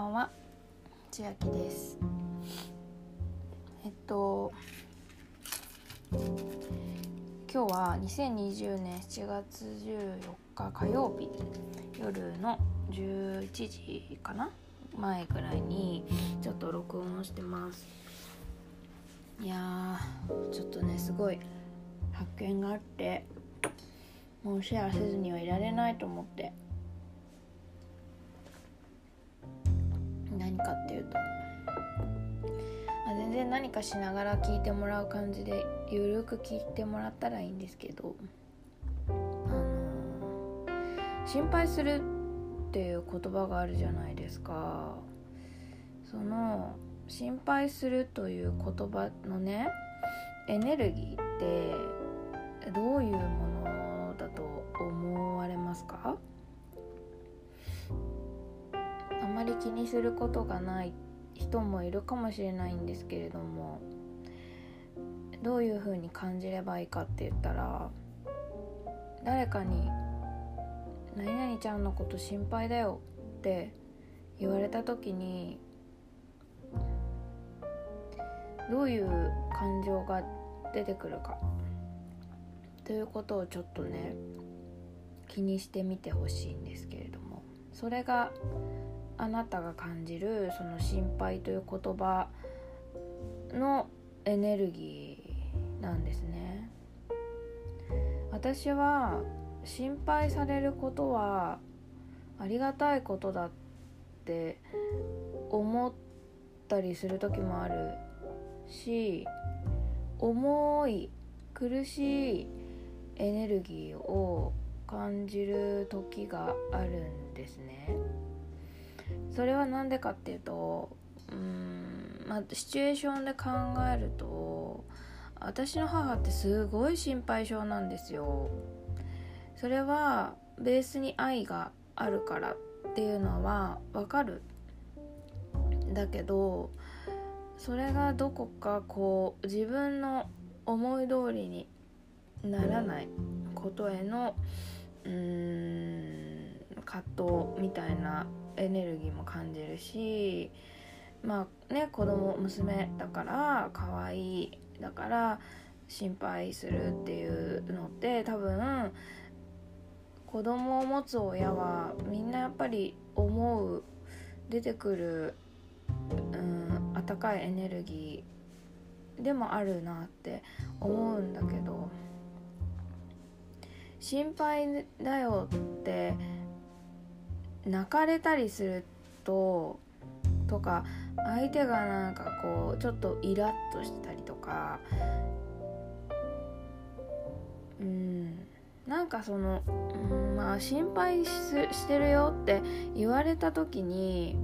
んは千秋です。えっと今日は2020年7月14日火曜日夜の11時かな前くらいにちょっと録音をしてます。いやちょっとねすごい発見があってもうシェアせずにはいられないと思って。何かっていうと。全然何かしながら聞いてもらう感じでゆるく聞いてもらったらいいんですけど。あの心配するっていう言葉があるじゃないですか。その心配するという言葉のねエネルギーってどういうものだと思われますか？まり気にすることがない人もいるかもしれないんですけれどもどういうふうに感じればいいかって言ったら誰かに「何々ちゃんのこと心配だよ」って言われた時にどういう感情が出てくるかということをちょっとね気にしてみてほしいんですけれどもそれがあなたが感じるその心配という言葉のエネルギーなんですね。私は心配されることはありがたいことだって思ったりする時もあるし重い苦しいエネルギーを感じる時があるんですね。それは何でかっていうとうんまあシチュエーションで考えると私の母ってすごい心配性なんですよ。それはベースに愛があるからっていうのはわかる。だけどそれがどこかこう自分の思い通りにならないことへのうーん葛藤みたいなエネルギーも感じるしまあね子供娘だから可愛いだから心配するっていうのって多分子供を持つ親はみんなやっぱり思う出てくる、うん、温かいエネルギーでもあるなって思うんだけど心配だよって泣かれたりするととか相手がなんかこうちょっとイラッとしてたりとかうんなんかその、うん、まあ心配してるよって言われた時に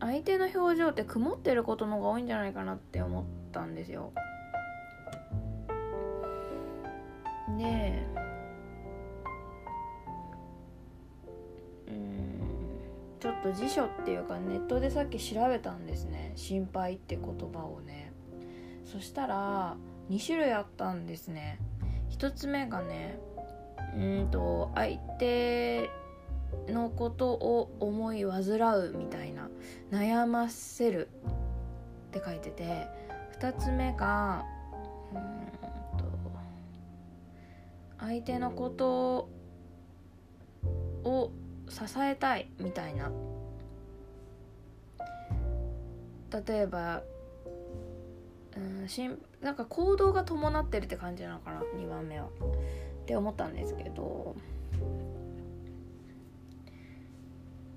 相手の表情って曇ってることの方が多いんじゃないかなって思ったんですよ。でちょっと辞書っていうかネットでさっき調べたんですね。心配って言葉をね。そしたら2種類あったんですね。1つ目がねうんと相手のことを思い煩うみたいな。悩ませるって書いてて。2つ目がうんと相手のことを支えたいみたいな。例えばうんしんなんか行動が伴ってるって感じなのかな2番目は。って思ったんですけど。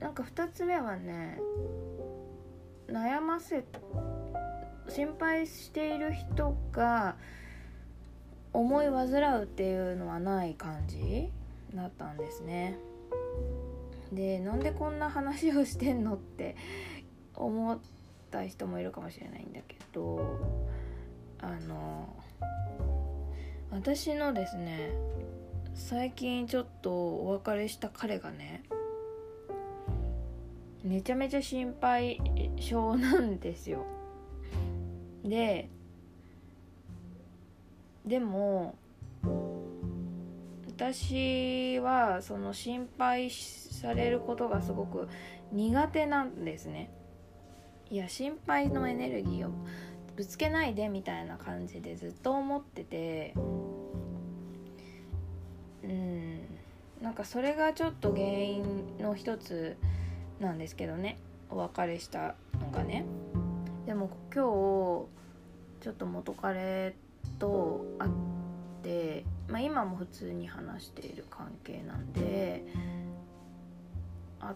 なんか2つ目はね悩ませ心配している人が思い煩うっていうのはない感じだったんですね。でなんでこんな話をしてんのって思った人もいるかもしれないんだけどあの私のですね最近ちょっとお別れした彼がねめちゃめちゃ心配性なんですよ。ででも私はその心配されることがすごく苦手なんですね。いや心配のエネルギーをぶつけないでみたいな感じでずっと思ってて。うん。なんかそれがちょっと原因の一つなんですけどね。お別れしたのがね。でも今日ちょっと元彼と会ってまあ今も普通に話している関係なんであ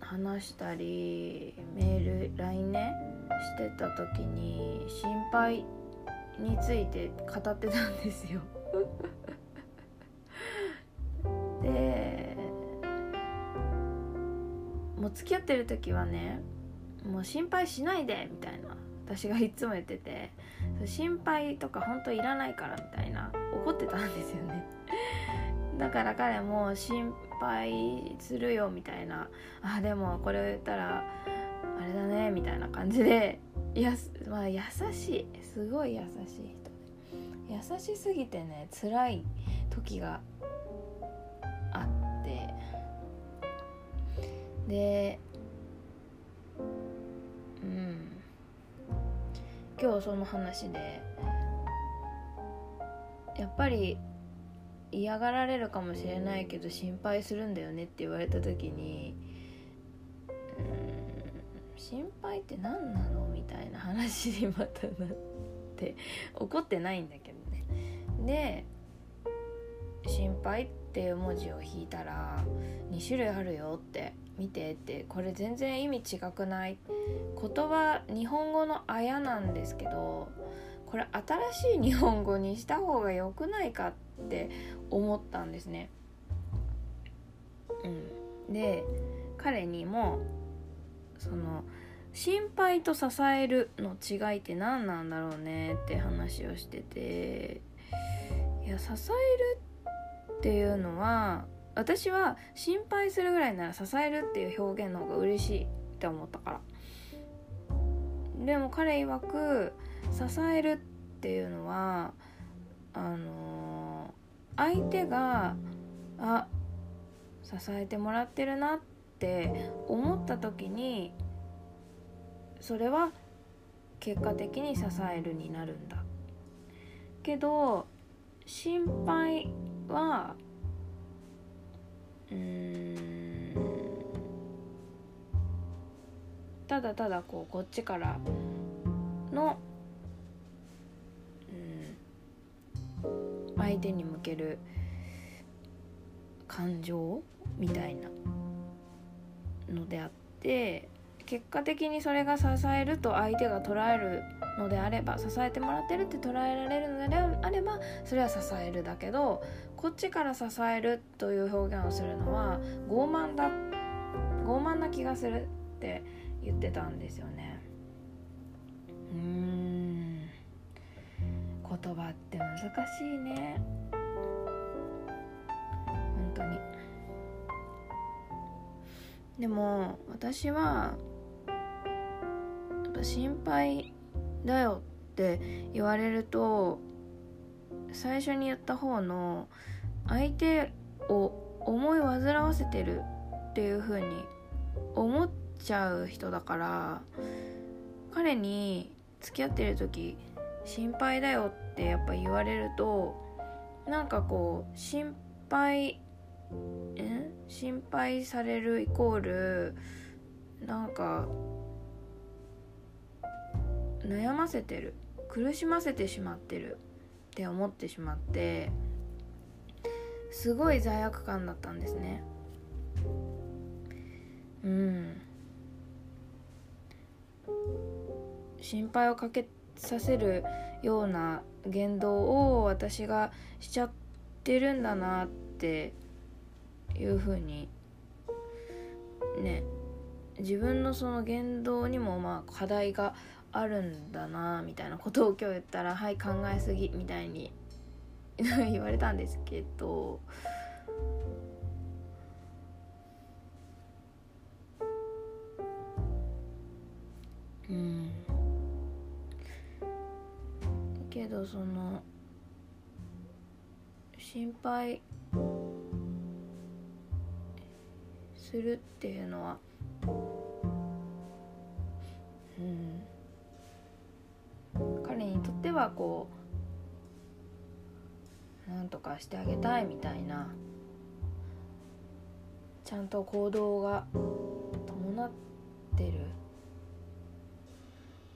話したりメール LINE ねしてた時に心配について語ってたんですよ。でもう付き合ってる時はねもう心配しないでみたいな。私がいつも言ってて心配とか本当いらないからみたいな。怒ってたんですよね。だから彼も心配するよみたいな。あでもこれを言ったらあれだねみたいな感じで。や、まあ、優しい。すごい優しい人優しすぎてね辛い時があって。でうん。今日その話でやっぱり嫌がられるかもしれないけど心配するんだよねって言われた時にうん心配って何なのみたいな話にまたなって怒ってないんだけどね。で心配っていう文字を引いたら2種類あるよって見てってこれ全然意味違くない？言葉日本語の「あや」なんですけどこれ新しい日本語にした方が良くないかって思ったんですね。うん、で彼にもその心配と支えるの違いって何なんだろうねって話をしてていや支えるっていうのは私は心配するぐらいなら支えるっていう表現の方が嬉しいって思ったからでも彼曰く支えるっていうのはあのー、相手があ支えてもらってるなって思った時にそれは結果的に支えるになるんだ。けど心配はうんただただこうこっちからの、相手に向ける感情みたいなのであって結果的にそれが支えると相手が捉えるのであれば支えてもらってるって捉えられるのであればそれは支えるだけどこっちから支えるという表現をするのは傲慢だ傲慢な気がするって言ってたんですよね。うん。言葉って難しいね。本当に。でも私は心配だよって言われると最初に言った方の相手を思い煩わせてるっていう風に思っちゃう人だから彼に付き合ってる時心配だよってやっぱ言われるとなんかこう心配え？心配されるイコールなんか悩ませてる。苦しませてしまってる。って思ってしまってすごい罪悪感だったんですね。うん。心配をかけさせるような言動を私がしちゃってるんだなっていうふうにね自分のその言動にもまあ課題があるんだなみたいなことを今日言ったら「はい考えすぎ」みたいに 言われたんですけどうん。けどその心配するっていうのはうん。彼にとってはこうなんとかしてあげたいみたいなちゃんと行動が伴ってるっ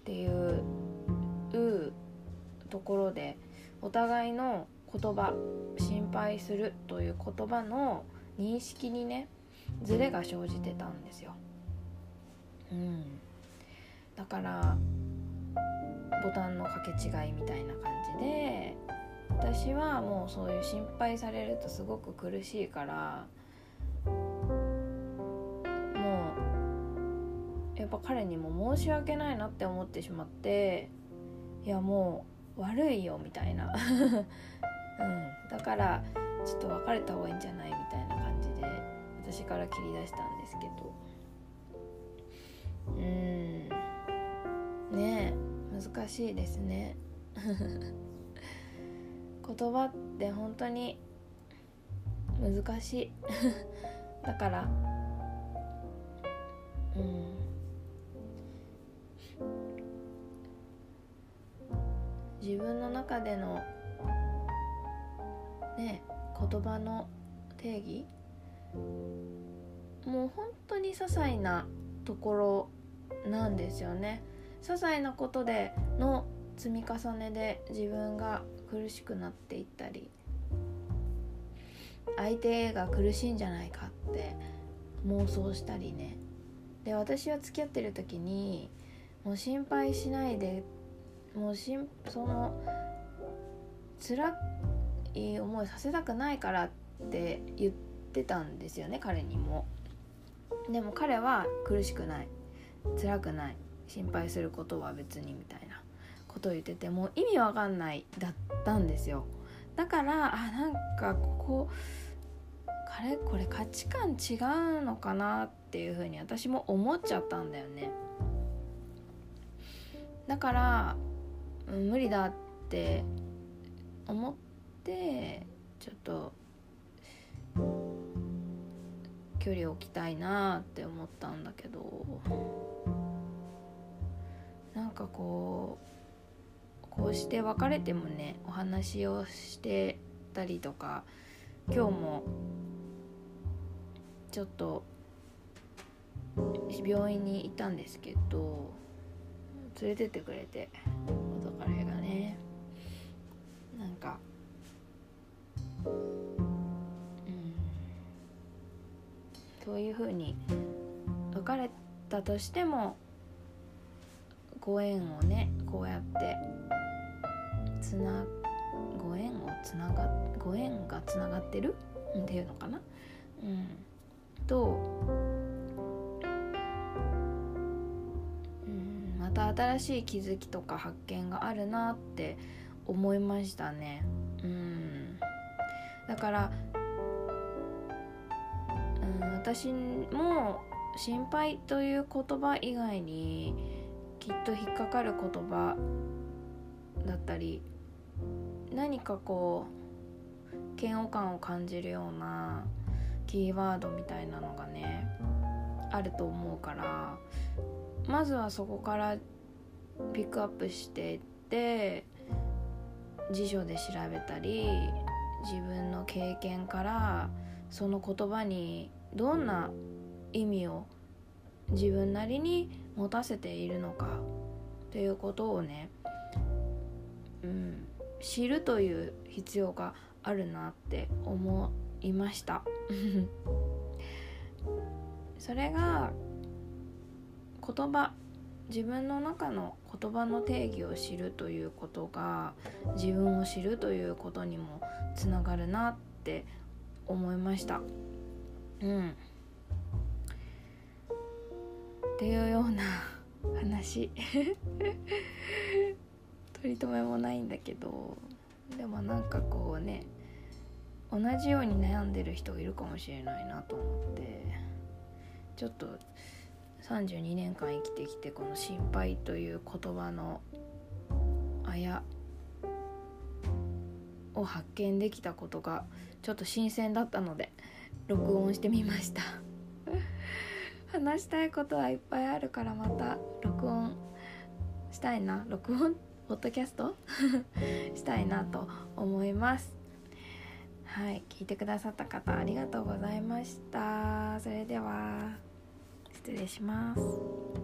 ていうところでお互いの言葉心配するという言葉の認識にねズレが生じてたんですよ。うん、だからボタンの掛け違いみたいな感じで私はもうそういう心配されるとすごく苦しいからもうやっぱ彼にも申し訳ないなって思ってしまっていやもう悪いよみたいな、うん、だからちょっと別れた方がいいんじゃないみたいな感じで私から切り出したんですけど。うん。ね難しいですね。言葉って本当に難しい。だから中でのね言葉の定義？もう本当に些細なところなんですよね。些細なことでの積み重ねで自分が苦しくなっていったり相手が苦しいんじゃないかって妄想したりね。で私は付き合ってる時にもう心配しないでもうしんその辛い思いさせたくないからって言ってたんですよね彼にも。でも彼は苦しくない。辛くない。心配することは別にみたいなことを言っててもう意味わかんないだったんですよ。だからあなんかここ彼これ価値観違うのかなっていうふうに私も思っちゃったんだよね。だからうん、無理だって思ってちょっと距離を置きたいなって思ったんだけどなんかこうこうして別れてもねお話をしてたりとか今日もちょっと病院にいたんですけど連れてってくれて。そういう風に別れたとしてもご縁をねこうやってつなご縁をつながご縁がつながってる？っていうのかな？うん。とうん、また新しい気づきとか発見があるなって思いましたね。うん。だから、うん、私も心配という言葉以外にきっと引っかかる言葉だったり何かこう嫌悪感を感じるようなキーワードみたいなのがねあると思うからまずはそこからピックアップしていって辞書で調べたり自分の経験からその言葉にどんな意味を自分なりに持たせているのかということをね、うん、知るという必要があるなって思いました。それが言葉自分の中の言葉の定義を知るということが自分を知るということにもつながるなって思いました。うん。っていうような話。取り留めもないんだけど。でもなんかこうね同じように悩んでる人がいるかもしれないなと思って。ちょっと32年間生きてきてこの「心配」という言葉のあやを発見できたことがちょっと新鮮だったので。録音してみました。話したいことはいっぱいあるからまた録音したいな。録音ポッドキャスト？したいなと思います。はい聞いてくださった方ありがとうございました。それでは失礼します。